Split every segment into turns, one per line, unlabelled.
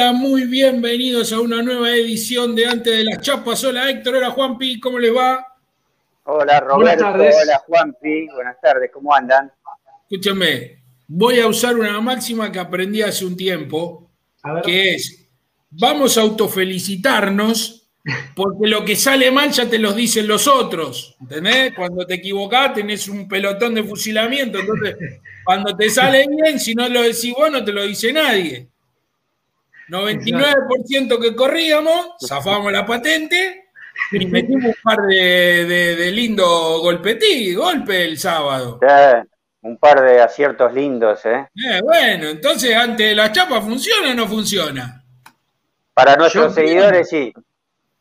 Hola, muy bienvenidos a una nueva edición de Antes de las Chapas. Hola Héctor, hola Juanpi, ¿cómo les va?
Hola Roberto, hola Juanpi, buenas tardes, ¿cómo andan?
Escúchame, voy a usar una máxima que aprendí hace un tiempo, que es, vamos a autofelicitarnos porque lo que sale mal ya te lo dicen los otros, ¿entendés? Cuando te equivocás tenés un pelotón de fusilamiento, entonces cuando te sale bien, si no lo decís vos, no te lo dice nadie. 99% que corríamos, zafamos la patente y metimos un par de, de, lindos golpetí, golpe el sábado.
un par de aciertos lindos, ¿eh?
¿eh? Bueno, entonces, ante de la chapa, ¿funciona o no funciona?
Para nuestros seguidores, sí.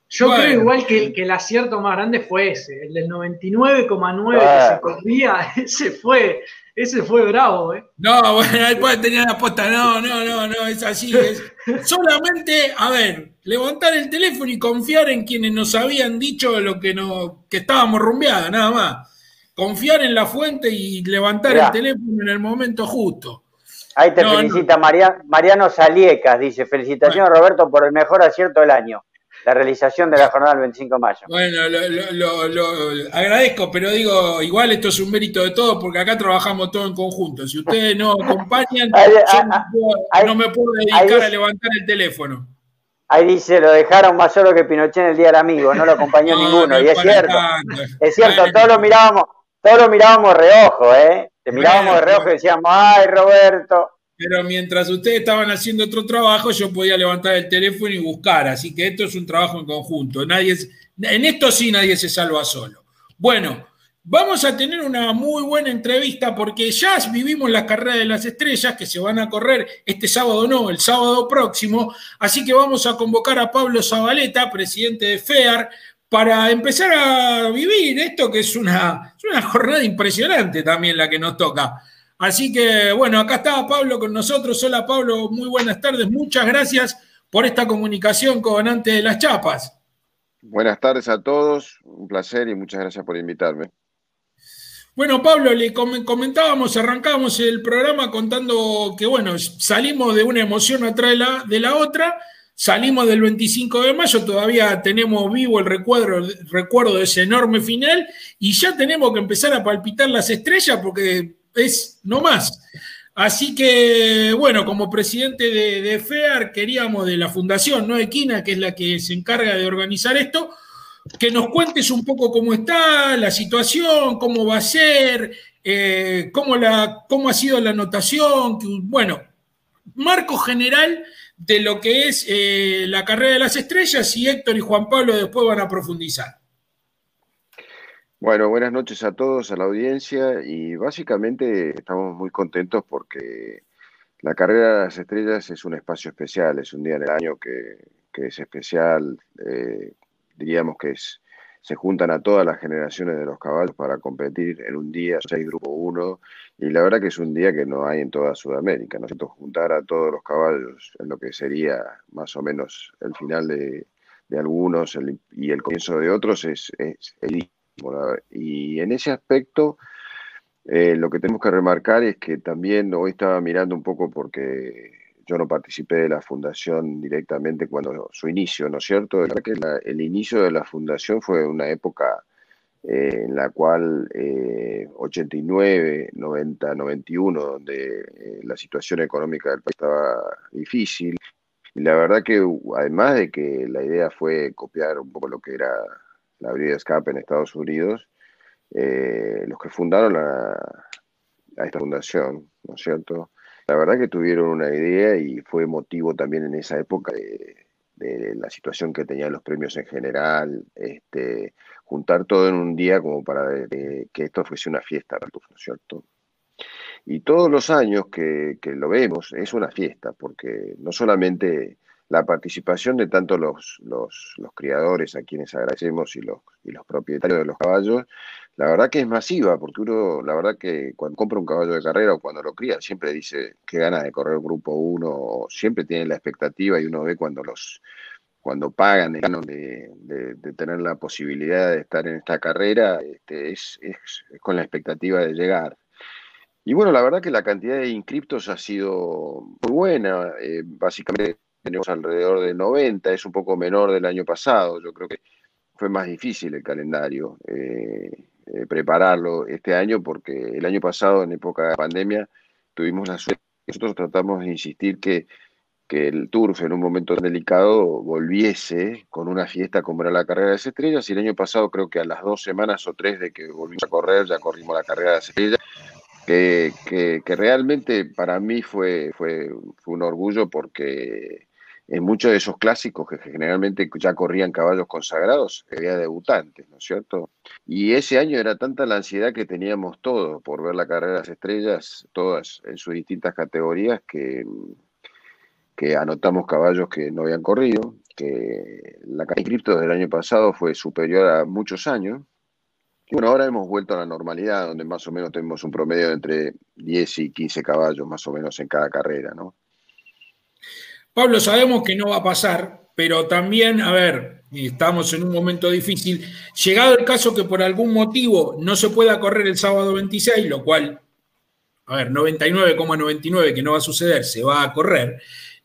Yo creo igual que, que, el acierto más grande fue ese, el del 99,9 que se corría, ese fue, ese fue bravo, ¿eh?
No, bueno, ahí puede tener la posta. No, no, no, no, es así. Es. Solamente, a ver, levantar el teléfono y confiar en quienes nos habían dicho lo que, no, que estábamos rumbeadas, nada más. Confiar en la fuente y levantar el teléfono en el momento justo.
Ahí te felicita Mariano Saliecas, dice, felicitaciones Roberto por el mejor acierto del año la realización de la jornada del 25 de mayo.
Bueno, lo, agradezco, pero digo, igual esto es un mérito de todos porque acá trabajamos todos en conjunto. Si ustedes no acompañan, yo no, me puedo dedicar a levantar el teléfono.
Ahí dice, lo dejaron más solo que Pinochet en el Día del Amigo, no lo acompañó ninguno. y es cierto, es cierto, todos lo mirábamos, todos lo mirábamos reojo, ¿eh? Te mirábamos de reojo y decíamos, ay, Roberto.
Pero mientras ustedes estaban haciendo otro trabajo, yo podía levantar el teléfono y buscar. Así que esto es un trabajo en conjunto. Nadie en esto sí nadie se salva solo. Bueno, vamos a tener una muy buena entrevista porque ya vivimos la carrera de las estrellas que se van a correr este sábado, no, el sábado próximo. Así que vamos a convocar a Pablo Zabaleta, presidente de FEAR, para empezar a vivir esto que es una, es una jornada impresionante también la que nos toca. Así que bueno, acá está Pablo con nosotros. Hola Pablo, muy buenas tardes. Muchas gracias por esta comunicación con Antes de las Chapas.
Buenas tardes a todos, un placer y muchas gracias por invitarme.
Bueno, Pablo, le comentábamos, arrancábamos el programa contando que, bueno, salimos de una emoción atrás de la, de la otra, salimos del 25 de mayo, todavía tenemos vivo el recuerdo, el recuerdo de ese enorme final y ya tenemos que empezar a palpitar las estrellas porque es no más. Así que, bueno, como presidente de, FEAR, queríamos de la fundación, ¿no? Equina, que es la que se encarga de organizar esto, que nos cuentes un poco cómo está la situación, cómo va a ser, eh, cómo, la, cómo ha sido la anotación, bueno, marco general de lo que es eh, la carrera de las estrellas y Héctor y Juan Pablo después van a profundizar.
Bueno, buenas noches a todos, a la audiencia y básicamente estamos muy contentos porque la carrera de las estrellas es un espacio especial, es un día en el año que, es especial, eh, diríamos que es, se juntan a todas las generaciones de los caballos para competir en un día, seis grupo uno, y la verdad que es un día que no hay en toda Sudamérica, ¿no es cierto? Juntar a todos los caballos en lo que sería más o menos el final de, algunos y el comienzo de otros es, es, y en ese aspecto, eh, lo que tenemos que remarcar es que también hoy estaba mirando un poco porque yo no participé de la fundación directamente cuando su inicio, ¿no es cierto? Que el inicio de la fundación fue una época eh, en la cual 89, 90, 91, donde eh, la situación económica del país estaba difícil. Y la verdad que además de que la idea fue copiar un poco lo que era la de escape en Estados Unidos, eh, los que fundaron a esta fundación, ¿no es cierto? La verdad que tuvieron una idea y fue motivo también en esa época de, la situación que tenían los premios en general, este, juntar todo en un día como para que esto fuese una fiesta, ¿no es cierto? Y todos los años que, lo vemos es una fiesta, porque no solamente la participación de tanto los, los, criadores a quienes agradecemos y los, y los propietarios de los caballos, la verdad que es masiva, porque uno, la verdad que cuando compra un caballo de carrera o cuando lo cría, siempre dice que gana de correr grupo 1, siempre tiene la expectativa y uno ve cuando los cuando pagan de, de, tener la posibilidad de estar en esta carrera, este, es, es, con la expectativa de llegar. Y bueno, la verdad que la cantidad de inscriptos ha sido muy buena, eh, básicamente tenemos alrededor de 90, es un poco menor del año pasado. Yo creo que fue más difícil el calendario eh, eh, prepararlo este año porque el año pasado, en época de pandemia, tuvimos la suerte. Nosotros tratamos de insistir que, que el Turf en un momento tan delicado volviese con una fiesta como era la carrera de las estrellas y el año pasado creo que a las dos semanas o tres de que volvimos a correr ya corrimos la carrera de las estrellas que, que, realmente para mí fue, fue, fue un orgullo porque en muchos de esos clásicos que generalmente ya corrían caballos consagrados, había debutantes, ¿no es cierto? Y ese año era tanta la ansiedad que teníamos todos por ver la carrera de las estrellas, todas en sus distintas categorías, que, que anotamos caballos que no habían corrido, que la cripto del año pasado fue superior a muchos años. Y bueno, ahora hemos vuelto a la normalidad, donde más o menos tenemos un promedio de entre 10 y 15 caballos más o menos en cada carrera, ¿no?
Pablo, sabemos que no va a pasar, pero también, a ver, estamos en un momento difícil. Llegado el caso que por algún motivo no se pueda correr el sábado 26, lo cual, a ver, 99,99 que no va a suceder, se va a correr.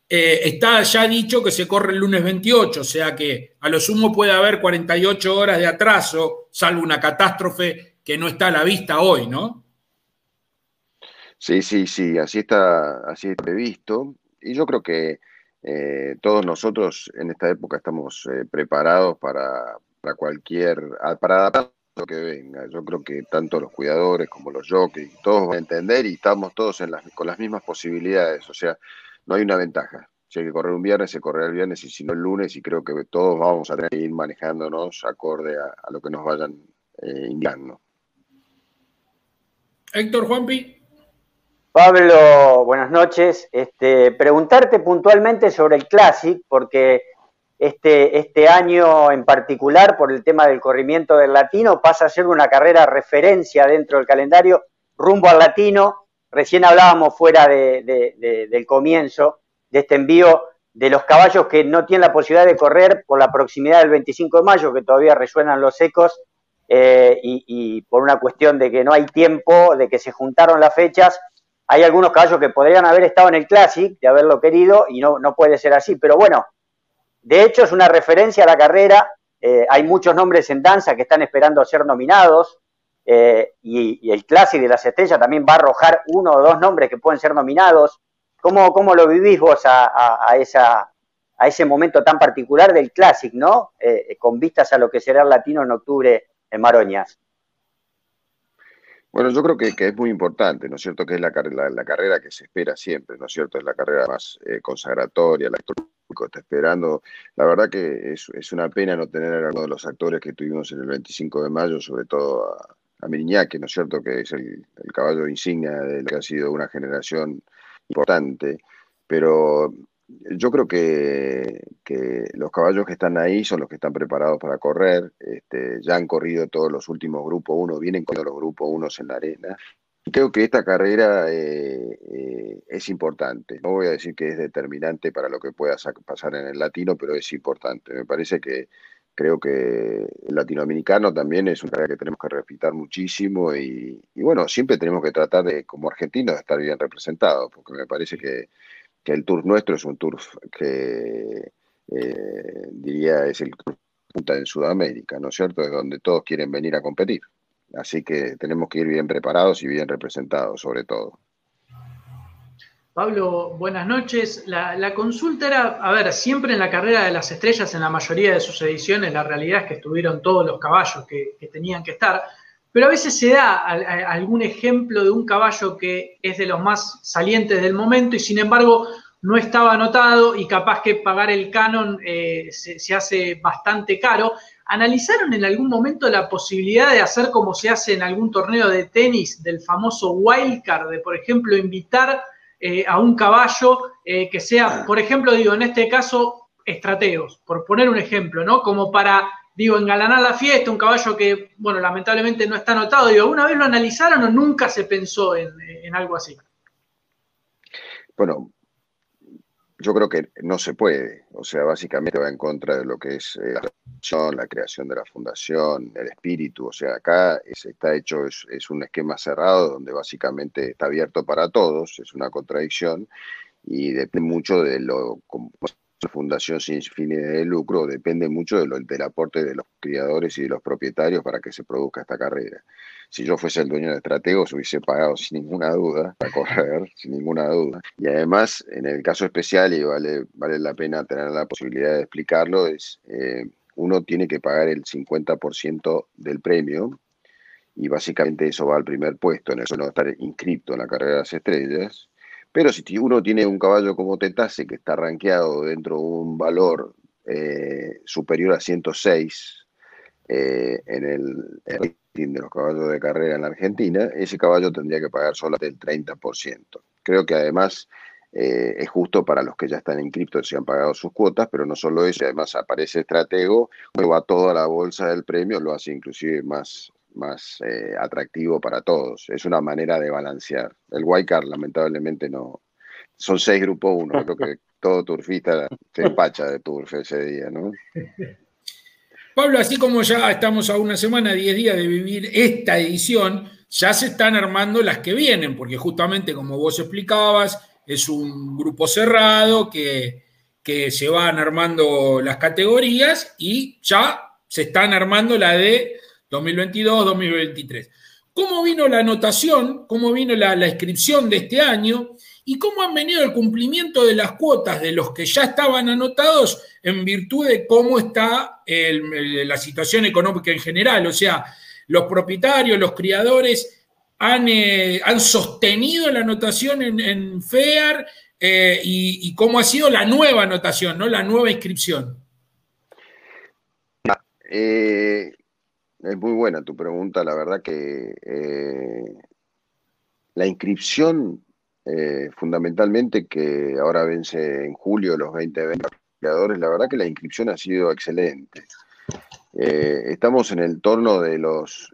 Eh, está ya dicho que se corre el lunes 28, o sea que a lo sumo puede haber 48 horas de atraso, salvo una catástrofe que no está a la vista hoy, ¿no?
Sí, sí, sí, así está, así está previsto. Y yo creo que eh, todos nosotros en esta época estamos eh, preparados para, cualquier, para adaptar lo que venga. Yo creo que tanto los cuidadores como los jockeys, todos van a entender y estamos todos con las mismas posibilidades. O sea, no hay una ventaja. Si hay que correr un viernes, se corre el viernes y si no el lunes y creo que todos vamos a tener que ir manejándonos acorde a, lo que nos vayan eh, indicando.
Héctor Juanpi.
Pablo, buenas noches. Este, preguntarte puntualmente sobre el Classic, porque este, este año en particular, por el tema del corrimiento del latino, pasa a ser una carrera referencia dentro del calendario rumbo al latino. Recién hablábamos fuera del comienzo de este envío de los caballos que no tienen la posibilidad de correr por la proximidad del 25 de mayo, que todavía resuenan los ecos, eh, y por una cuestión de que no hay tiempo, de que se juntaron las fechas hay algunos caballos que podrían haber estado en el Classic, de haberlo querido, y no, no puede ser así. Pero bueno, de hecho es una referencia a la carrera. Eh, hay muchos nombres en danza que están esperando a ser nominados. Eh, y, el Classic de las Estrellas también va a arrojar uno o dos nombres que pueden ser nominados. ¿Cómo, cómo lo vivís vos a, esa, a ese momento tan particular del Classic, ¿no? Eh, con vistas a lo que será el latino en octubre en Maroñas.
Bueno, yo creo que, es muy importante, ¿no es cierto? Que es la, la, carrera que se espera siempre, ¿no es cierto? Es la carrera más eh, consagratoria, el actor público está esperando. La verdad que es, una pena no tener a uno de los actores que tuvimos en el 25 de mayo, sobre todo a, a Miriñaque, ¿no es cierto? Que es el, el caballo insignia de lo que ha sido una generación importante. Pero yo creo que, los caballos que están ahí son los que están preparados para correr. Este, ya han corrido todos los últimos grupos 1, vienen con los grupos 1 en la arena. Creo que esta carrera eh, eh, es importante. No voy a decir que es determinante para lo que pueda pasar en el latino, pero es importante. Me parece que creo que el latinoamericano también es una carrera que tenemos que respetar muchísimo y, y bueno, siempre tenemos que tratar de, como argentinos, de estar bien representados, porque me parece que que el tour nuestro es un tour que eh, diría es el punta en Sudamérica, ¿no es cierto? Es donde todos quieren venir a competir. Así que tenemos que ir bien preparados y bien representados, sobre todo.
Pablo, buenas noches. La, consulta era, a ver, siempre en la carrera de las estrellas, en la mayoría de sus ediciones, la realidad es que estuvieron todos los caballos que tenían que estar pero a veces se da algún ejemplo de un caballo que es de los más salientes del momento y sin embargo no estaba anotado y capaz que pagar el canon eh, se, hace bastante caro. ¿Analizaron en algún momento la posibilidad de hacer como se hace en algún torneo de tenis del famoso wildcard, de por ejemplo invitar eh, a un caballo eh, que sea, por ejemplo, digo, en este caso, estrateos, por poner un ejemplo, ¿no? Como para digo, engalanar la fiesta, un caballo que, bueno, lamentablemente no está anotado. Digo, ¿alguna vez lo analizaron o nunca se pensó en, algo así?
Bueno, yo creo que no se puede. O sea, básicamente va en contra de lo que es eh, la fundación, la creación de la fundación, el espíritu. O sea, acá está hecho, es, es, un esquema cerrado donde básicamente está abierto para todos, es una contradicción y depende mucho de lo, fundación sin fines de lucro, depende mucho del aporte de los criadores y de los propietarios para que se produzca esta carrera. Si yo fuese el dueño de estrategos, hubiese pagado sin ninguna duda para correr, sin ninguna duda. Y además, en el caso especial, y vale, vale la pena tener la posibilidad de explicarlo, es eh, uno tiene que pagar el 50% del premio y básicamente eso va al primer puesto, en eso no estar inscrito en la carrera de las estrellas. Pero si uno tiene un caballo como Tetase que está rankeado dentro de un valor eh, superior a 106 eh, en el, rating de los caballos de carrera en la Argentina, ese caballo tendría que pagar solo el 30%. Creo que además eh, es justo para los que ya están inscritos y han pagado sus cuotas, pero no solo eso, además aparece estratego, va toda la bolsa del premio, lo hace inclusive más, más eh, atractivo para todos. Es una manera de balancear. El Wildcard lamentablemente no. Son seis grupos uno, creo que todo turfista se empacha de turf ese día, ¿no?
Pablo, así como ya estamos a una semana, diez días de vivir esta edición, ya se están armando las que vienen, porque justamente como vos explicabas, es un grupo cerrado que, que se van armando las categorías y ya se están armando la de 2022-2023. ¿Cómo vino la anotación? ¿Cómo vino la, inscripción de este año? ¿Y cómo han venido el cumplimiento de las cuotas de los que ya estaban anotados en virtud de cómo está la situación económica en general? O sea, los propietarios, los criadores han, eh, han sostenido la anotación en, FEAR eh, y, cómo ha sido la nueva anotación, ¿no? la nueva inscripción.
Eh, es muy buena tu pregunta, la verdad que eh, la inscripción, eh, fundamentalmente, que ahora vence en julio los 20 creadores, la verdad que la inscripción ha sido excelente. Eh, estamos en el torno de los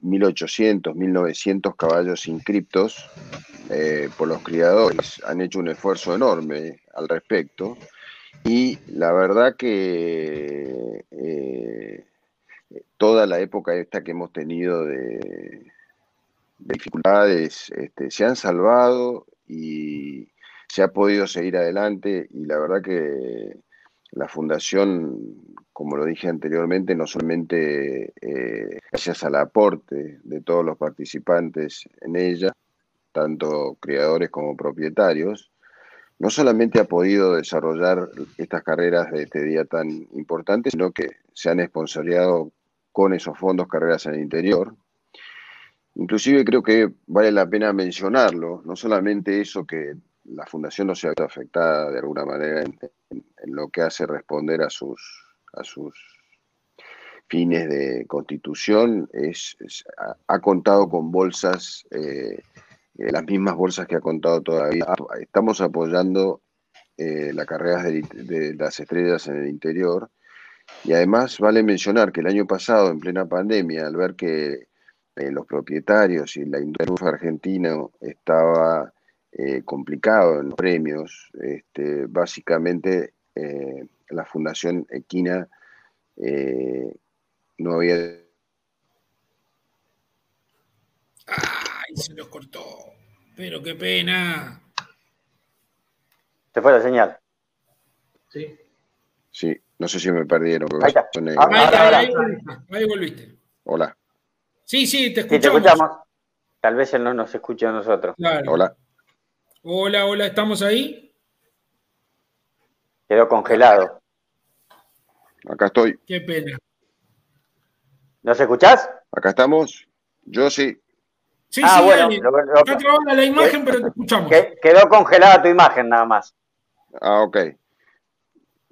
1800, 1900 caballos inscriptos por los criadores. Han hecho un esfuerzo enorme al respecto y la verdad que toda la época esta que hemos tenido de, dificultades este, se han salvado y se ha podido seguir adelante y la verdad que la fundación, como lo dije anteriormente, no solamente eh, gracias al aporte de todos los participantes en ella, tanto creadores como propietarios, no solamente ha podido desarrollar estas carreras de este día tan importante, sino que se han esponsoreado con esos fondos carreras en el interior. Inclusive creo que vale la pena mencionarlo, no solamente eso que la fundación no se ha visto afectada de alguna manera en, lo que hace responder a sus, fines de constitución, es, ha, contado con bolsas, eh, las mismas bolsas que ha contado todavía. Estamos apoyando eh, las carreras de las estrellas en el interior y además vale mencionar que el año pasado, en plena pandemia, al ver que eh, los propietarios y la industria argentina estaba eh, complicado en los premios, este, básicamente eh, la Fundación Equina no había...
¡Ay, se los cortó! Pero qué pena.
Se fue la señal.
Sí. Sí. No sé si me perdieron.
Ahí, ahí, volviste.
Hola.
Sí, sí, te escuchamos.
Tal vez él no nos escuche a nosotros.
Hola.
Hola, hola, ¿estamos ahí?
Quedó congelado.
Acá estoy.
Qué pena.
¿Nos escuchás?
Acá estamos. Yo sí.
Sí, ah, sí, bueno, Está trabada la imagen, pero te escuchamos.
Quedó congelada tu imagen nada más.
Ah, ok.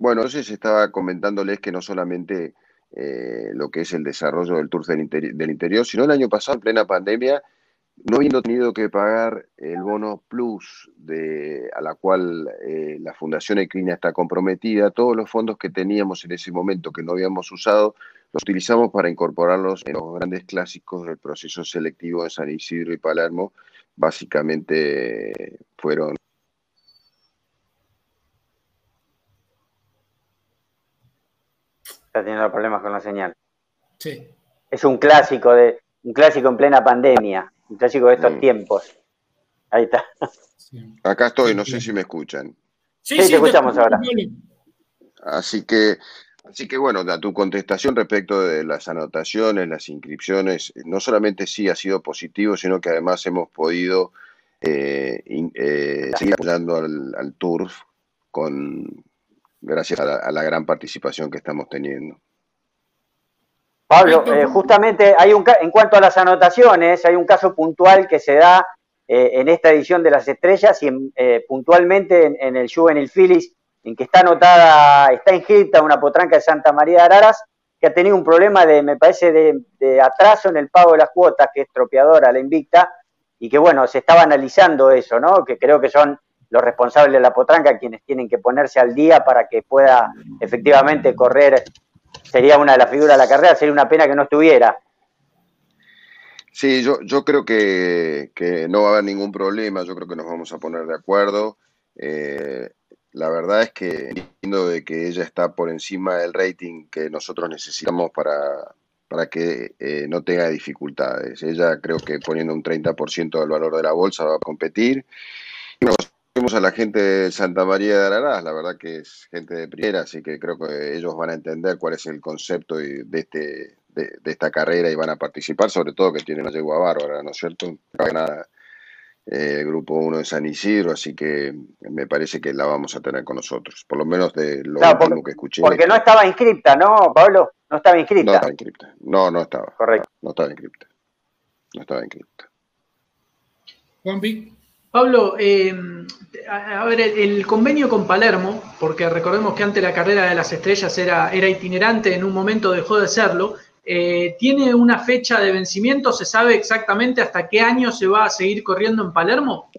Bueno, entonces estaba comentándoles que no solamente eh, lo que es el desarrollo del Tour del, interior, sino el año pasado, en plena pandemia, no habiendo tenido que pagar el bono plus de, a la cual eh, la Fundación Equina está comprometida, todos los fondos que teníamos en ese momento que no habíamos usado, los utilizamos para incorporarlos en los grandes clásicos del proceso selectivo de San Isidro y Palermo. Básicamente fueron
está teniendo problemas con la señal.
Sí.
Es un clásico de un clásico en plena pandemia, un clásico de estos mm. tiempos. Ahí está.
Acá estoy, no sé si me escuchan.
Sí, te escuchamos ahora.
Así que, así que bueno, a tu contestación respecto de las anotaciones, las inscripciones, no solamente sí ha sido positivo, sino que además hemos podido eh, eh, seguir apoyando al, al Turf con gracias a la, gran participación que estamos teniendo.
Pablo, eh, justamente hay un en cuanto a las anotaciones, hay un caso puntual que se da en esta edición de las estrellas y puntualmente en, en, el Juvenil Phillies en que está anotada, está inscrita una potranca de Santa María de Araras, que ha tenido un problema de, me parece, de, atraso en el pago de las cuotas, que es tropeadora, la invicta, y que bueno, se estaba analizando eso, ¿no? Que creo que son los responsables de la potranca quienes tienen que ponerse al día para que pueda efectivamente correr, sería una de las figuras de la carrera, sería una pena que no estuviera.
Sí, yo, yo creo que, que no va a haber ningún problema, yo creo que nos vamos a poner de acuerdo. Eh, la verdad es que entiendo de que ella está por encima del rating que nosotros necesitamos para, para que eh, no tenga dificultades. Ella creo que poniendo un 30% del valor de la bolsa va a competir. Vemos a la gente de Santa María de Ararás, la verdad que es gente de primera, así que creo que ellos van a entender cuál es el concepto de, este, de, esta carrera y van a participar, sobre todo que tienen una yegua bárbara, ¿no es cierto? nada eh, grupo 1 de San Isidro, así que me parece que la vamos a tener con nosotros, por lo menos de lo último que escuché.
Porque no estaba inscripta, ¿no, Pablo? No estaba inscripta.
No estaba inscripta. No, no estaba. Correcto. No estaba inscripta. No estaba inscripta.
Juanpi. Pablo, eh, a, ver, el, convenio con Palermo, porque recordemos que antes la carrera de las estrellas era, era itinerante, en un momento dejó de serlo, eh, ¿Tiene una fecha de vencimiento? ¿Se sabe exactamente hasta qué año se va a seguir corriendo en Palermo?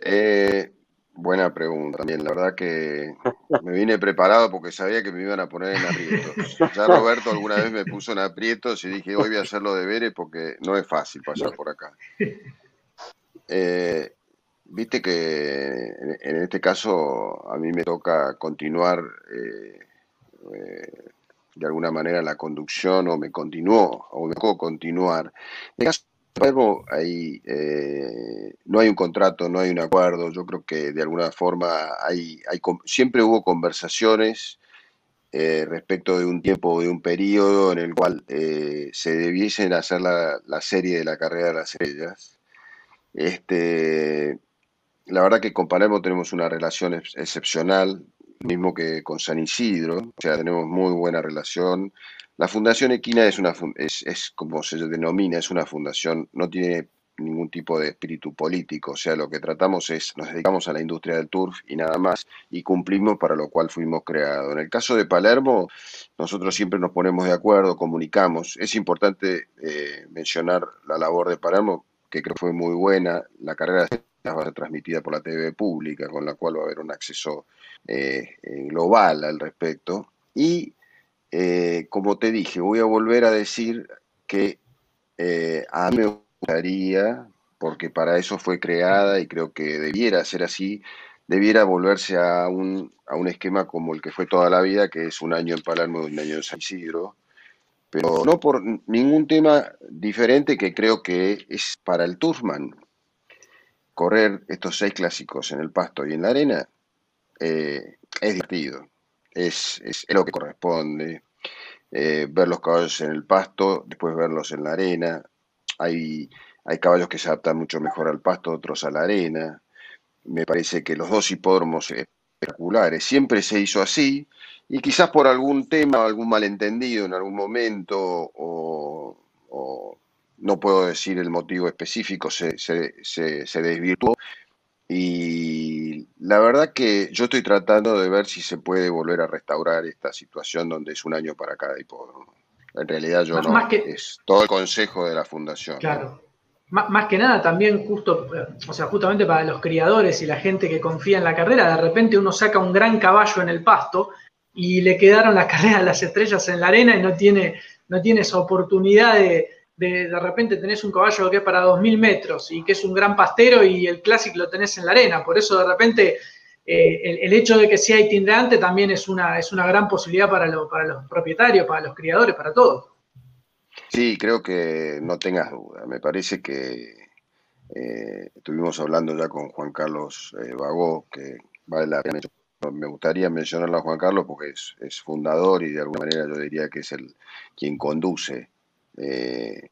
Eh, buena pregunta también. La verdad que me vine preparado porque sabía que me iban a poner en aprietos. Ya Roberto alguna vez me puso en aprietos y dije, hoy voy a hacerlo de veres porque no es fácil pasar por acá. Eh, viste que en, este caso a mí me toca continuar de alguna manera la conducción o me continuó o me dejó continuar. En caso de eh, no hay un contrato, no hay un acuerdo, yo creo que de alguna forma hay, hay siempre hubo conversaciones eh, respecto de un tiempo, de un periodo en el cual eh, se debiesen hacer la, la, serie de la carrera de las estrellas. Este, la verdad que con Palermo tenemos una relación excepcional, mismo que con San Isidro, o sea, tenemos muy buena relación. La Fundación Equina es, una, es, es como se denomina, es una fundación, no tiene ningún tipo de espíritu político, o sea, lo que tratamos es, nos dedicamos a la industria del turf y nada más, y cumplimos para lo cual fuimos creados. En el caso de Palermo, nosotros siempre nos ponemos de acuerdo, comunicamos. Es importante eh, mencionar la labor de Palermo, que creo fue muy buena, la carrera va a ser transmitida por la TV pública, con la cual va a haber un acceso eh, global al respecto. Y eh, como te dije, voy a volver a decir que eh, a mí me gustaría, porque para eso fue creada y creo que debiera ser así, debiera volverse a un, a un esquema como el que fue toda la vida, que es un año en Palermo y un año en San Isidro, pero no por ningún tema diferente que creo que es para el Turfman. Correr estos seis clásicos en el pasto y en la arena eh, es divertido, es, lo que corresponde. Eh, ver los caballos en el pasto, después verlos en la arena. Hay, hay caballos que se adaptan mucho mejor al pasto, otros a la arena. Me parece que los dos hipódromos espectaculares siempre se hizo así y quizás por algún tema, algún malentendido en algún momento o, no puedo decir el motivo específico, se, se, se, se desvirtuó y la verdad que yo estoy tratando de ver si se puede volver a restaurar esta situación donde es un año para cada hipódromo. En realidad yo no, es todo el consejo de la fundación.
Claro. Más, que nada también justo, o sea, justamente para los criadores y la gente que confía en la carrera, de repente uno saca un gran caballo en el pasto y le quedaron las carreras de las estrellas en la arena y no tiene, no tiene esa oportunidad de, de, repente tenés un caballo que es para 2.000 metros y que es un gran pastero y el clásico lo tenés en la arena. Por eso de repente eh, el, hecho de que sea itinerante también es una, es una gran posibilidad para, para los propietarios, para los criadores, para todos.
Sí, creo que no tengas duda. Me parece que estuvimos hablando ya con Juan Carlos Bagó, que vale la pena me gustaría mencionarlo a Juan Carlos porque es, fundador y de alguna manera yo diría que es el quien conduce eh,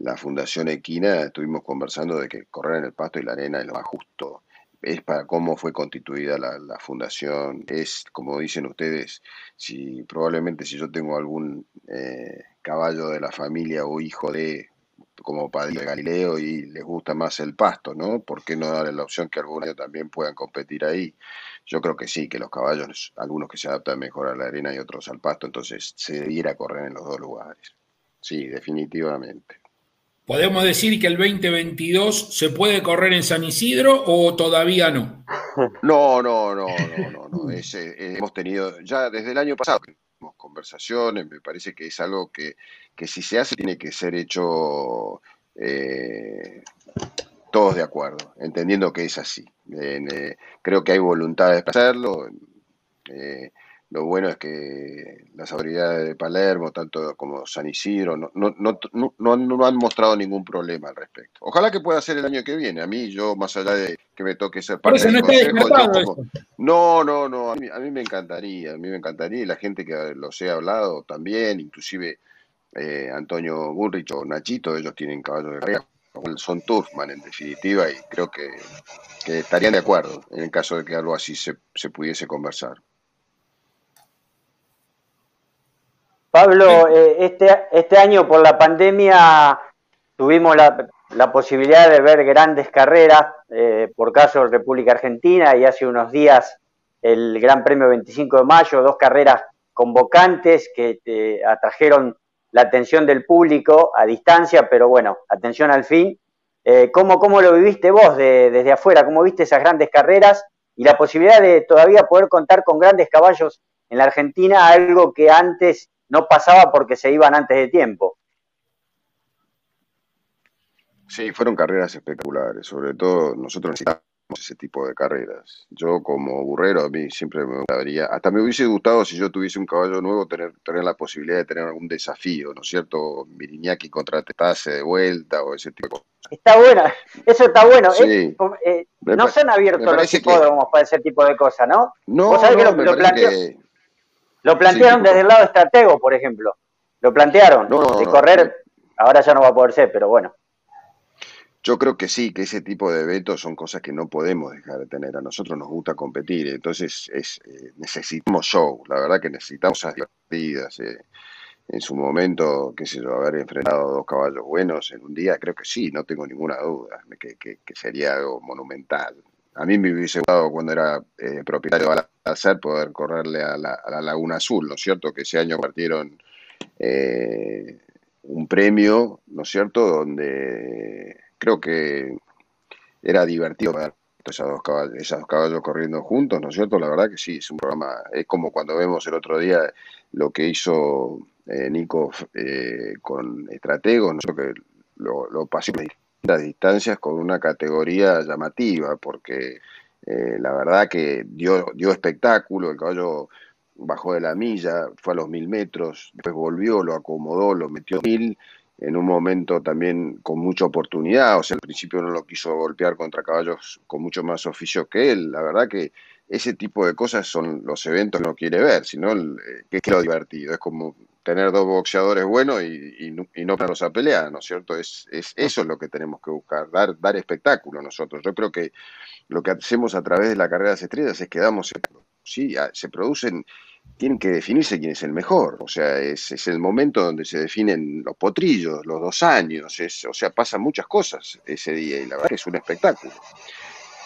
la Fundación Equina. Estuvimos conversando de que correr en el pasto y la arena es lo más justo. Es para cómo fue constituida la, fundación. Es, como dicen ustedes, si probablemente si yo tengo algún eh, caballo de la familia o hijo de como padre de Galileo y les gusta más el pasto, ¿no? ¿Por qué no darle la opción que algunos también puedan competir ahí? Yo creo que sí, que los caballos, algunos que se adaptan mejor a la arena y otros al pasto, entonces se debiera correr en los dos lugares. Sí, definitivamente.
¿Podemos decir que el 2022 se puede correr en San Isidro o todavía no?
No, no, no, no, no. Eh, hemos tenido ya desde el año pasado conversaciones, me parece que es algo que, si se hace tiene que ser hecho eh, todos de acuerdo, entendiendo que es así. Eh, creo que hay voluntad de hacerlo. Eh, lo bueno es que las autoridades de Palermo, tanto como San Isidro, no, no, no, no, han mostrado ningún problema al respecto. Ojalá que pueda ser el año que viene. A mí, yo, más allá de que me toque ser
parte del consejo,
no, no, no, a mí, a mí, me encantaría, a mí me encantaría, y la gente que los he hablado también, inclusive eh, Antonio Bullrich o Nachito, ellos tienen caballos de carrera, son Turfman en definitiva, y creo que, estarían de acuerdo en el caso de que algo así se, se pudiese conversar.
Pablo, eh, este, este año por la pandemia tuvimos la, posibilidad de ver grandes carreras, eh, por caso República Argentina y hace unos días el Gran Premio 25 de Mayo, dos carreras convocantes que te atrajeron la atención del público a distancia, pero bueno, atención al fin. Eh, ¿cómo, ¿cómo, lo viviste vos desde afuera? ¿Cómo viste esas grandes carreras y la posibilidad de todavía poder contar con grandes caballos en la Argentina, algo que antes no pasaba porque se iban antes de tiempo.
Sí, fueron carreras espectaculares, sobre todo nosotros necesitamos ese tipo de carreras. Yo como burrero a mí siempre me gustaría, hasta me hubiese gustado si yo tuviese un caballo nuevo tener, tener la posibilidad de tener algún desafío, ¿no es cierto? Miriñaki contra Tetase de vuelta o ese tipo de cosas.
Está bueno, eso está bueno. Eh, no se han abierto los hipódromos para ese tipo de cosas, ¿no?
No, ¿Vos sabés que lo, que
lo plantearon desde el lado estratego, por ejemplo. Lo plantearon. de correr, ahora ya no va a poder ser, pero bueno.
Yo creo que sí, que ese tipo de eventos son cosas que no podemos dejar de tener. A nosotros nos gusta competir, entonces es, eh, necesitamos show, la verdad que necesitamos esas divertidas. Eh. En su momento, qué sé yo, haber enfrentado dos caballos buenos en un día, creo que sí, no tengo ninguna duda, que, que sería algo monumental. A mí me hubiese gustado cuando era eh, propietario de hacer poder correrle a la, Laguna Azul, ¿no es cierto? Que ese año partieron eh, un premio, ¿no es cierto? Donde creo que era divertido ver esos dos, caballos, esos dos caballos corriendo juntos, ¿no es cierto? La verdad que sí, es un programa, es como cuando vemos el otro día lo que hizo eh, Nico con Estrategos, ¿no sé, que lo, lo pasó las distancias con una categoría llamativa, porque eh, la verdad que dio, dio espectáculo, el caballo bajó de la milla, fue a los mil metros, después volvió, lo acomodó, lo metió mil, en un momento también con mucha oportunidad, o sea, al principio no lo quiso golpear contra caballos con mucho más oficio que él, la verdad que ese tipo de cosas son los eventos que uno quiere ver, sino eh, que es lo divertido, es como tener dos boxeadores buenos y, no, y no a pelear, ¿no es cierto? Es, es, eso es lo que tenemos que buscar, dar, dar espectáculo nosotros. Yo creo que lo que hacemos a través de la carrera de las estrellas es que damos, sí, se producen, tienen que definirse quién es el mejor, o sea, es, es el momento donde se definen los potrillos, los dos años, es, o sea, pasan muchas cosas ese día y la verdad que es un espectáculo.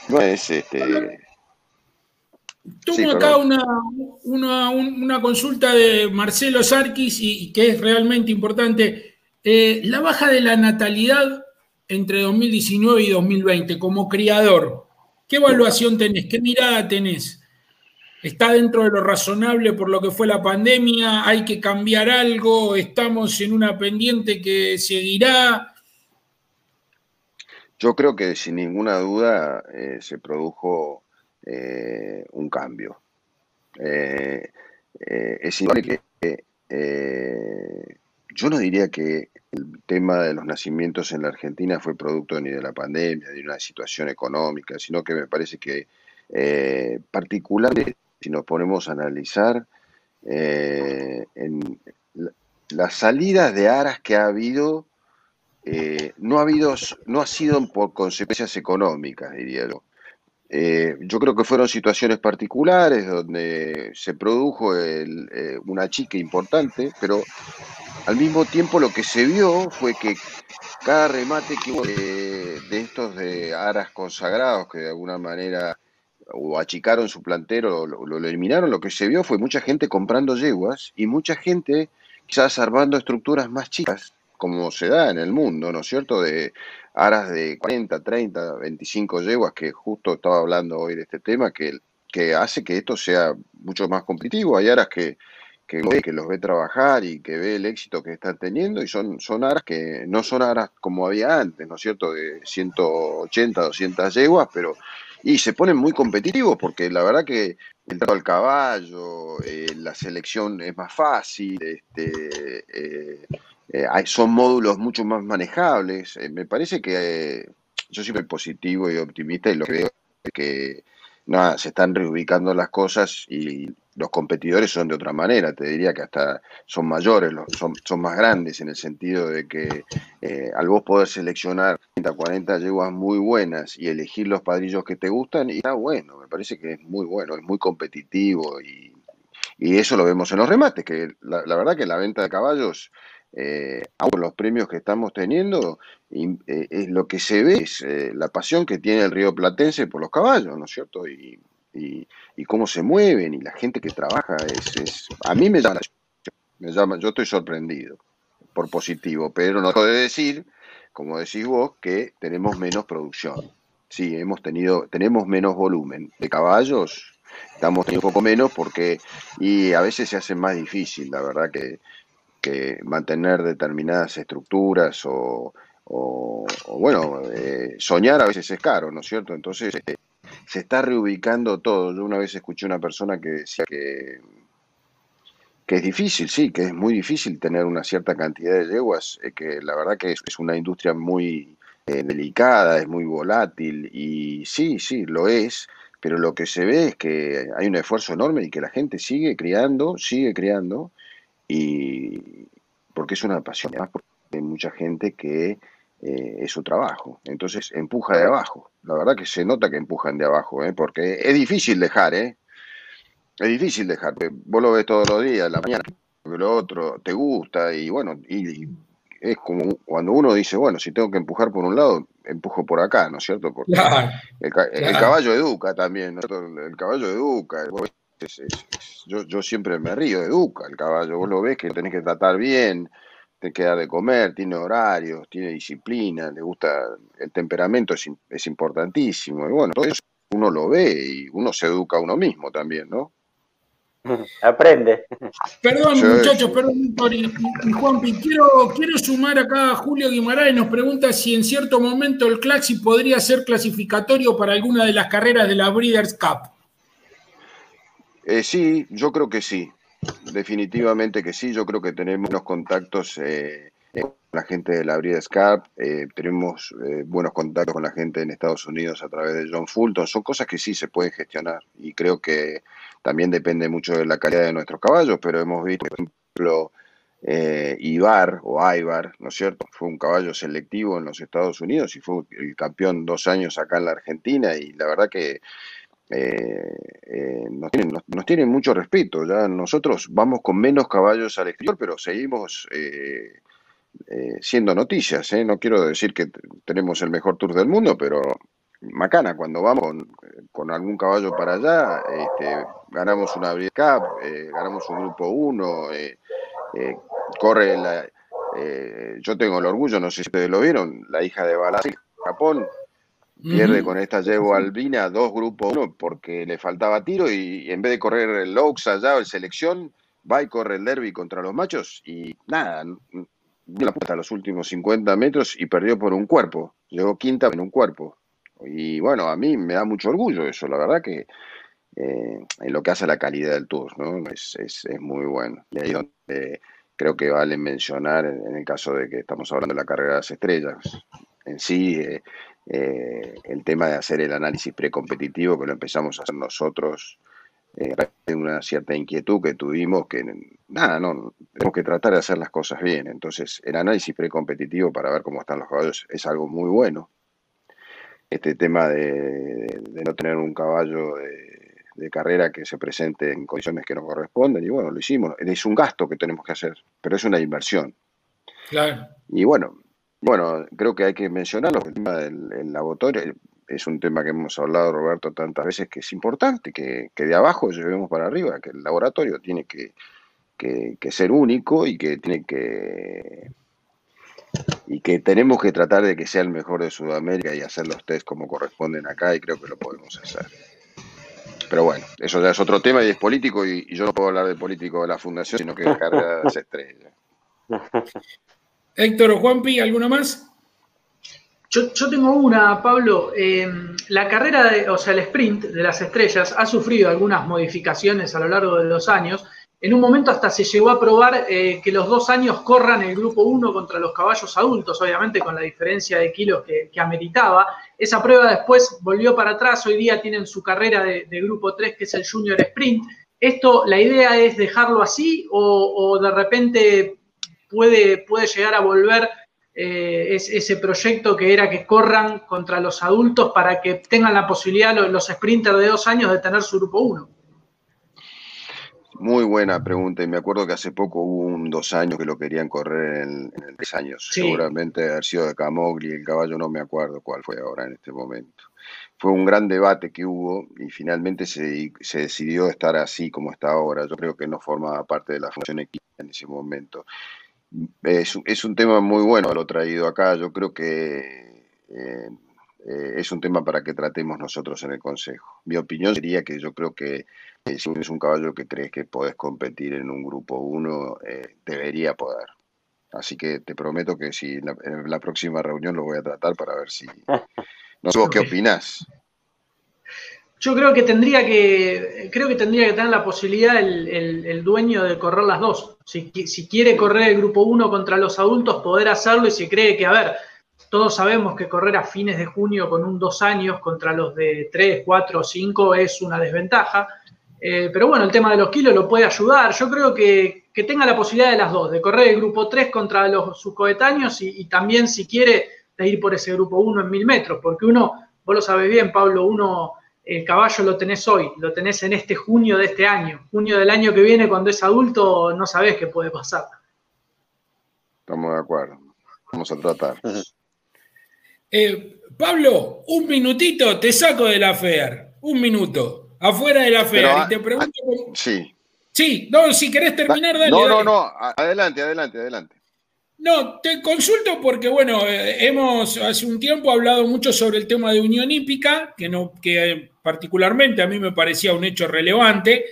No es este
Tomo acá una, consulta de Marcelo Sarkis y, que es realmente importante. Eh, la baja de la natalidad entre 2019 y 2020 como criador, ¿qué evaluación tenés? ¿Qué mirada tenés? ¿Está dentro de lo razonable por lo que fue la pandemia? ¿Hay que cambiar algo? ¿Estamos en una pendiente que seguirá?
Yo creo que sin ninguna duda eh, se produjo eh, un cambio. Eh, eh, es igual que yo no diría que el tema de los nacimientos en la Argentina fue producto ni de la pandemia, ni de una situación económica, sino que me parece que particularmente si nos ponemos a analizar las salidas de aras que ha habido, no ha habido, no ha sido por consecuencias económicas, diría yo. Eh, yo creo que fueron situaciones particulares donde se produjo una chica importante, pero al mismo tiempo lo que se vio fue que cada remate que hubo de estos de aras consagrados, que de alguna manera o achicaron su plantero, lo, lo, eliminaron, lo que se vio fue mucha gente comprando yeguas y mucha gente quizás armando estructuras más chicas, como se da en el mundo, ¿no es cierto? De aras de 40, 30, 25 yeguas, que justo estaba hablando hoy de este tema, que, que hace que esto sea mucho más competitivo. Hay aras que, que, los ve trabajar y que ve el éxito que están teniendo y son, son aras que no son aras como había antes, ¿no es cierto? De 180, 200 yeguas, pero y se ponen muy competitivos porque la verdad que el trato al caballo, eh, la selección es más fácil, este, eh, eh, son módulos mucho más manejables. me parece que yo soy positivo y optimista y lo que veo es que nada, se están reubicando las cosas y los competidores son de otra manera, te diría que hasta son mayores, son, son más grandes en el sentido de que eh, al vos poder seleccionar 30, 40 yeguas muy buenas y elegir los padrillos que te gustan, y está bueno, me parece que es muy bueno, es muy competitivo y, eso lo vemos en los remates, que la, verdad que la venta de caballos, eh, aún los premios que estamos teniendo, eh, lo que se ve es eh, la pasión que tiene el río Platense por los caballos, ¿no es cierto? Y, y, cómo se mueven y la gente que trabaja. Es, a mí me llama, me llama, yo estoy sorprendido por positivo, pero no dejo de decir, como decís vos, que tenemos menos producción. Sí, hemos tenido, tenemos menos volumen de caballos, estamos teniendo un poco menos porque, y a veces se hace más difícil, la verdad, que, que mantener determinadas estructuras o, o, bueno, eh, soñar a veces es caro, ¿no es cierto? Entonces, eh, se está reubicando todo. Yo una vez escuché una persona que decía que, que es difícil, sí, que es muy difícil tener una cierta cantidad de yeguas, que la verdad que es, una industria muy eh, delicada, es muy volátil y sí, sí, lo es, pero lo que se ve es que hay un esfuerzo enorme y que la gente sigue criando, sigue criando y porque es una pasión, además porque hay mucha gente que eh, es su trabajo. Entonces empuja de abajo. La verdad que se nota que empujan de abajo, ¿eh? porque es difícil dejar, ¿eh? Es difícil dejar. Vos lo ves todos los días, la mañana, lo otro te gusta y bueno, y, es como cuando uno dice, bueno, si tengo que empujar por un lado, empujo por acá, ¿no es cierto? Porque el, caballo educa también, El caballo educa. Yo, yo siempre me río, educa el caballo. Vos lo ves que tenés que tratar bien, te queda de comer, tiene horarios, tiene disciplina, le gusta el temperamento, es, es importantísimo. Y bueno, todo eso uno lo ve y uno se educa a uno mismo también, ¿no?
Aprende.
Perdón, muchachos, perdón, y, Juanpi, quiero, quiero sumar acá a Julio Guimaraes, nos pregunta si en cierto momento el Claxi podría ser clasificatorio para alguna de las carreras de la Breeders' Cup.
Eh, sí, yo creo que sí. Definitivamente que sí, yo creo que tenemos unos contactos eh, con la gente de la Breeders' Cup, eh, tenemos eh, buenos contactos con la gente en Estados Unidos a través de John Fulton, son cosas que sí se pueden gestionar y creo que también depende mucho de la calidad de nuestros caballos, pero hemos visto, por ejemplo, Ibar o Ibar, ¿no es cierto? Fue un caballo selectivo en los Estados Unidos y fue el campeón dos años acá en la Argentina y la verdad que eh, eh, nos, tienen, mucho respeto. Ya nosotros vamos con menos caballos al exterior, pero seguimos eh, siendo noticias. No quiero decir que tenemos el mejor tour del mundo, pero macana, cuando vamos con, algún caballo para allá, este, ganamos una Breed Cup, ganamos un grupo 1, corre la... yo tengo el orgullo, no sé si ustedes lo vieron, la hija de Balas, Japón, Pierde con esta yegua albina dos grupos uno porque le faltaba tiro y en vez de correr el Oaks allá o el selección, va y corre el derby contra los machos y nada, dio la puerta a los últimos 50 metros y perdió por un cuerpo. Llegó quinta en un cuerpo. Y bueno, a mí me da mucho orgullo eso, la verdad que eh, en lo que hace a la calidad del tour, ¿no? Es, es, es muy bueno. Y ahí donde creo que vale mencionar en, el caso de que estamos hablando de la carrera de las estrellas en sí, eh, eh, el tema de hacer el análisis precompetitivo, que lo empezamos a hacer nosotros, eh, una cierta inquietud que tuvimos, que nada, no, tenemos que tratar de hacer las cosas bien. Entonces, el análisis precompetitivo para ver cómo están los caballos es algo muy bueno. Este tema de, no tener un caballo de, carrera que se presente en condiciones que no corresponden, y bueno, lo hicimos. Es un gasto que tenemos que hacer, pero es una inversión.
Claro.
Y bueno, bueno, creo que hay que mencionarlo, el tema del laboratorio es un tema que hemos hablado, Roberto, tantas veces, que es importante, que, de abajo llevemos para arriba, que el laboratorio tiene que, ser único y que tiene que y que tenemos que tratar de que sea el mejor de Sudamérica y hacer los test como corresponden acá y creo que lo podemos hacer. Pero bueno, eso ya es otro tema y es político y, yo no puedo hablar de político de la fundación, sino que de cargas estrellas.
Héctor o Juanpi, ¿alguna más?
Yo, tengo una, Pablo. Em, la carrera, de, o sea, el sprint de las estrellas ha sufrido algunas modificaciones a lo largo de los años. En un momento hasta se llegó a probar eh, que los dos años corran el grupo 1 contra los caballos adultos, obviamente con la diferencia de kilos que, ameritaba. Esa prueba después volvió para atrás, hoy día tienen su carrera de, grupo 3 que es el Junior Sprint. ¿Esto, la idea es dejarlo así o, de repente puede, puede llegar a volver eh, ese proyecto que era que corran contra los adultos para que tengan la posibilidad los, los sprinters de dos años de tener su grupo 1?
Muy buena pregunta, y me acuerdo que hace poco hubo un dos años que lo querían correr en, en tres años. Seguramente haber sido de Camogli, el caballo no me acuerdo cuál fue ahora en este momento. Fue un gran debate que hubo y finalmente se, se decidió estar así como está ahora. Yo creo que no formaba parte de la función equipo en ese momento. Es, es, un tema muy bueno lo traído acá. Yo creo que eh, eh, es un tema para que tratemos nosotros en el Consejo. Mi opinión sería que yo creo que eh, si es un caballo que crees que podés competir en un grupo 1, debería poder. Así que te prometo que si en la próxima reunión lo voy a tratar para ver si... No sé qué opinás.
Yo creo que tendría que, creo que tendría que tener la posibilidad el, dueño de correr las dos. Si, quiere correr el grupo 1 contra los adultos, poder hacerlo y si cree que, a ver, todos sabemos que correr a fines de junio con un dos años contra los de 3, 4, 5 es una desventaja. Eh, pero bueno, el tema de los kilos lo puede ayudar. Yo creo que, tenga la posibilidad de las dos, de correr el grupo 3 contra los, sus coetáneos y, y también, si quiere, de ir por ese grupo 1 en mil metros. Porque uno, vos lo sabés bien, Pablo, uno el caballo lo tenés hoy, lo tenés en este junio de este año. Junio del año que viene, cuando es adulto, no sabés qué puede pasar.
Estamos de acuerdo. Vamos a tratar.
Eh, Pablo, un minutito, te saco de la FEAR. Un minuto. Afuera de la FEAR. y te pregunto.
Sí.
Sí, no, si querés terminar, dale.
No, no, no. Adelante, adelante, adelante.
No, te consulto porque, bueno, eh, hemos hace un tiempo hablado mucho sobre el tema de Unión Hípica, que, no, que particularmente a mí me parecía un hecho relevante,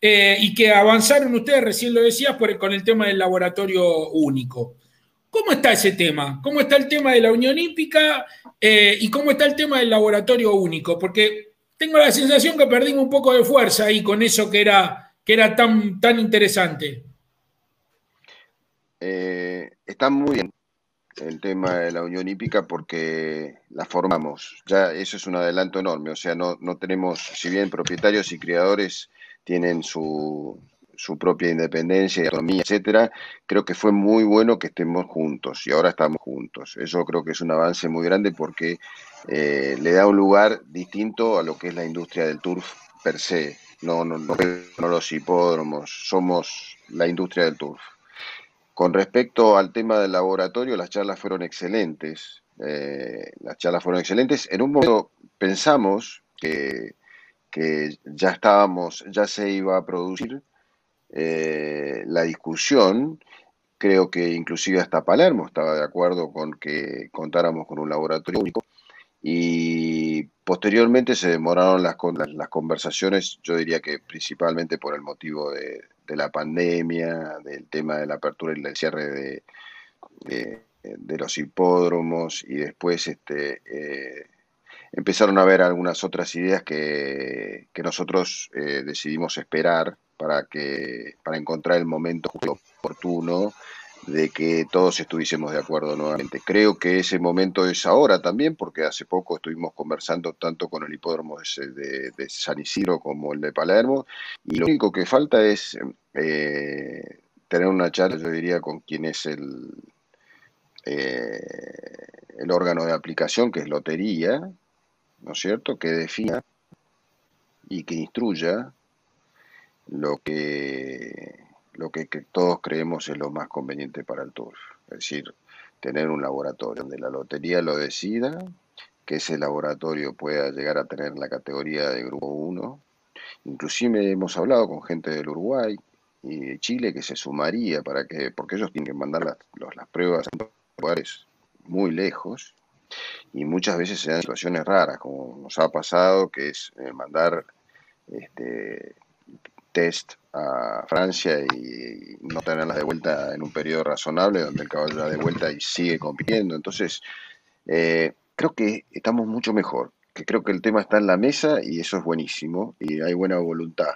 eh, y que avanzaron ustedes, recién lo decías, por, con el tema del laboratorio único. ¿Cómo está ese tema? ¿Cómo está el tema de la Unión Hípica eh, y cómo está el tema del laboratorio único? Porque tengo la sensación que perdimos un poco de fuerza ahí con eso que era, que era tan, tan interesante.
Eh, está muy bien el tema de la Unión Hípica porque la formamos. Ya eso es un adelanto enorme. O sea, no, no tenemos, si bien propietarios y criadores tienen su, su propia independencia y autonomía, etcétera, creo que fue muy bueno que estemos juntos y ahora estamos juntos. Eso creo que es un avance muy grande porque eh, le da un lugar distinto a lo que es la industria del turf per se. No, no, no, no los hipódromos, somos la industria del turf. Con respecto al tema del laboratorio, las charlas fueron excelentes. Eh, las charlas fueron excelentes. En un momento pensamos que, ya estábamos, ya se iba a producir eh, la discusión. Creo que inclusive hasta Palermo estaba de acuerdo con que contáramos con un laboratorio único. Y posteriormente se demoraron las, las conversaciones, yo diría que principalmente por el motivo de, de la pandemia, del tema de la apertura y el cierre de, de, los hipódromos y después este, eh, empezaron a haber algunas otras ideas que, nosotros eh, decidimos esperar para que para encontrar el momento oportuno de que todos estuviésemos de acuerdo nuevamente. Creo que ese momento es ahora también, porque hace poco estuvimos conversando tanto con el hipódromo de, San Isidro como el de Palermo, y lo único que falta es eh, tener una charla, yo diría, con quien es el, eh, el órgano de aplicación, que es Lotería, ¿no es cierto?, que defina y que instruya lo que lo que, todos creemos es lo más conveniente para el turf. Es decir, tener un laboratorio donde la lotería lo decida, que ese laboratorio pueda llegar a tener la categoría de grupo 1. Inclusive hemos hablado con gente del Uruguay y de Chile que se sumaría para que, porque ellos tienen que mandar las, las pruebas en lugares muy lejos y muchas veces se dan situaciones raras, como nos ha pasado, que es eh, mandar este, test a Francia y no tenerlas de vuelta en un periodo razonable donde el caballo da de vuelta y sigue compitiendo. Entonces, eh, creo que estamos mucho mejor, que creo que el tema está en la mesa y eso es buenísimo y hay buena voluntad.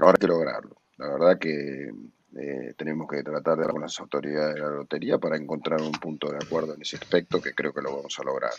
Ahora hay que lograrlo. La verdad que eh, tenemos que tratar de hablar con las autoridades de la lotería para encontrar un punto de acuerdo en ese aspecto que creo que lo vamos a lograr.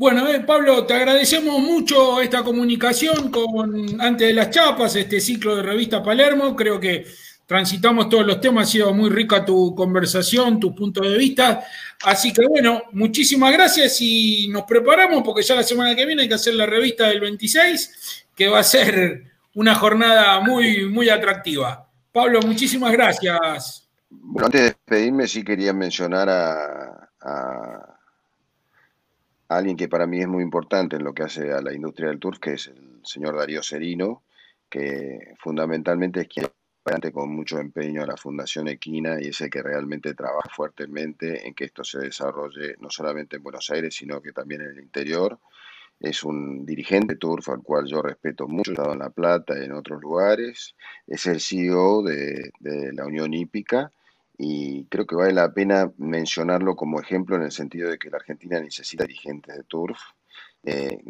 Bueno, eh, Pablo, te agradecemos mucho esta comunicación con antes de las chapas, este ciclo de revista Palermo. Creo que transitamos todos los temas, ha sido muy rica tu conversación, tu punto de vista. Así que bueno, muchísimas gracias y nos preparamos porque ya la semana que viene hay que hacer la revista del 26, que va a ser una jornada muy, muy atractiva. Pablo, muchísimas gracias.
Bueno, antes de despedirme, sí quería mencionar a alguien que para mí es muy importante en lo que hace a la industria del turf, que es el señor Darío Serino, que fundamentalmente es quien adelante con mucho empeño a la Fundación Equina y es el que realmente trabaja fuertemente en que esto se desarrolle no solamente en Buenos Aires, sino que también en el interior. Es un dirigente turf al cual yo respeto mucho, he estado en La Plata y en otros lugares. Es el CEO de, de la Unión Hípica y creo que vale la pena mencionarlo como ejemplo en el sentido de que la Argentina necesita dirigentes de turf, eh,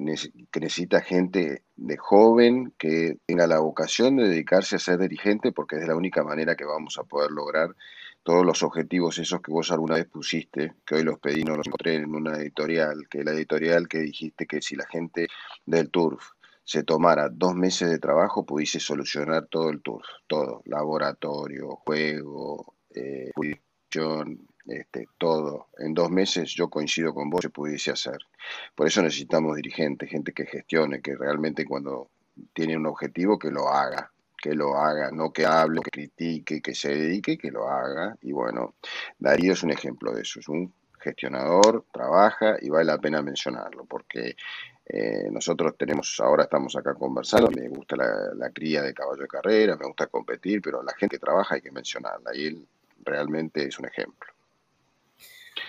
que necesita gente de joven que tenga la vocación de dedicarse a ser dirigente porque es la única manera que vamos a poder lograr todos los objetivos esos que vos alguna vez pusiste, que hoy los pedí, no los encontré en una editorial, que la editorial que dijiste que si la gente del turf se tomara dos meses de trabajo pudiese solucionar todo el turf, todo, laboratorio, juego, eh, este, todo. En dos meses yo coincido con vos, se pudiese hacer. Por eso necesitamos dirigentes, gente que gestione, que realmente cuando tiene un objetivo que lo haga, que lo haga, no que hable, que critique, que se dedique, que lo haga. Y bueno, Darío es un ejemplo de eso, es un gestionador, trabaja y vale la pena mencionarlo, porque eh, nosotros tenemos, ahora estamos acá conversando, me gusta la, cría de caballo de carrera, me gusta competir, pero la gente que trabaja hay que mencionarla y él realmente es un ejemplo.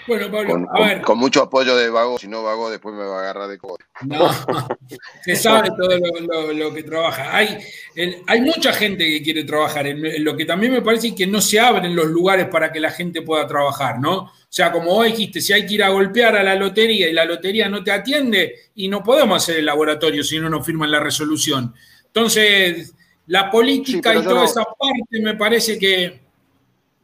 Bueno, Pablo,
con, a ver. Con mucho apoyo de Vago, si no Vago después me va a agarrar de codo.
No, se sabe todo lo, que trabaja. Hay, hay mucha gente que quiere trabajar. lo que también me parece que no se abren los lugares para que la gente pueda trabajar, ¿no? O sea, como vos dijiste, si hay que ir a golpear a la lotería y la lotería no te atiende, y no podemos hacer el laboratorio si no nos firman la resolución. Entonces, la política y toda esa parte me parece que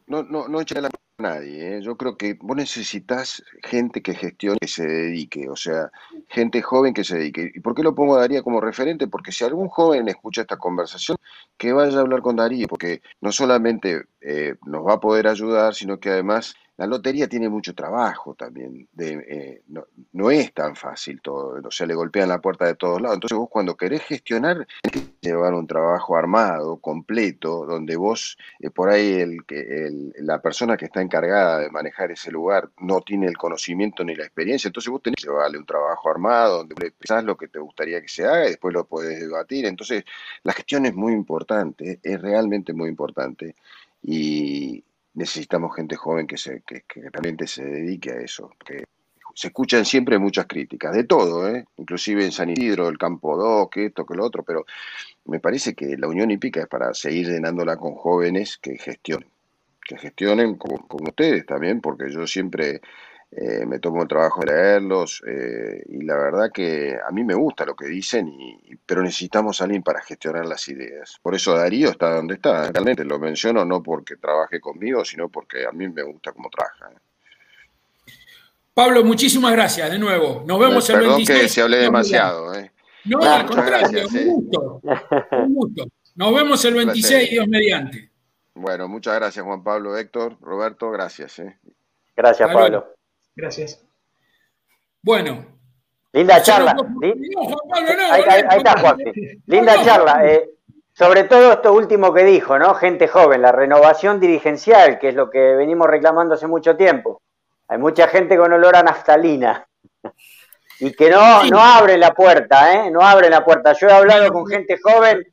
no, no, no la a nadie. ¿eh? Yo creo que vos necesitas gente que gestione, que se dedique, o sea, gente joven que se dedique. ¿Y por qué lo pongo a Darío como referente? Porque si algún joven escucha esta conversación, que vaya a hablar con Darío, porque no solamente eh, nos va a poder ayudar, sino que además la lotería tiene mucho trabajo también, de, eh, no, es tan fácil todo, o sea, le golpean la puerta de todos lados. Entonces vos cuando querés gestionar, tenés que llevar un trabajo armado, completo, donde vos, eh, por ahí el, el, la persona que está encargada de manejar ese lugar no tiene el conocimiento ni la experiencia, entonces vos tenés que llevarle un trabajo armado, donde pensás lo que te gustaría que se haga y después lo podés debatir. Entonces la gestión es muy importante, es realmente muy importante. Y, necesitamos gente joven que, se, que, realmente se dedique a eso. Porque se escuchan siempre muchas críticas, de todo, ¿eh? inclusive en San Isidro, el Campo 2, que esto, que lo otro, pero me parece que la Unión Hípica es para seguir llenándola con jóvenes que gestionen, que gestionen como, ustedes también, porque yo siempre eh, me tomo el trabajo de leerlos eh, y la verdad que a mí me gusta lo que dicen, y, pero necesitamos a alguien para gestionar las ideas. Por eso Darío está donde está. Realmente lo menciono no porque trabaje conmigo, sino porque a mí me gusta cómo trabaja.
Pablo, muchísimas gracias de nuevo. Nos vemos el 26.
Perdón que se hablé demasiado.
¿eh? No, al contrario, un gusto. Un gusto. Nos vemos el 26, Dios mediante.
Bueno, muchas gracias Juan Pablo, Héctor, Roberto, gracias.
Gracias Pablo.
Gracias.
Bueno.
Linda charla. ahí, está, Juan. Linda charla. Eh, sobre todo esto último que dijo, ¿no? Gente joven, la renovación dirigencial, que es lo que venimos reclamando hace mucho tiempo. Hay mucha gente con olor a naftalina y que no, no abre la puerta, ¿eh? No abre la puerta. Yo he hablado con gente joven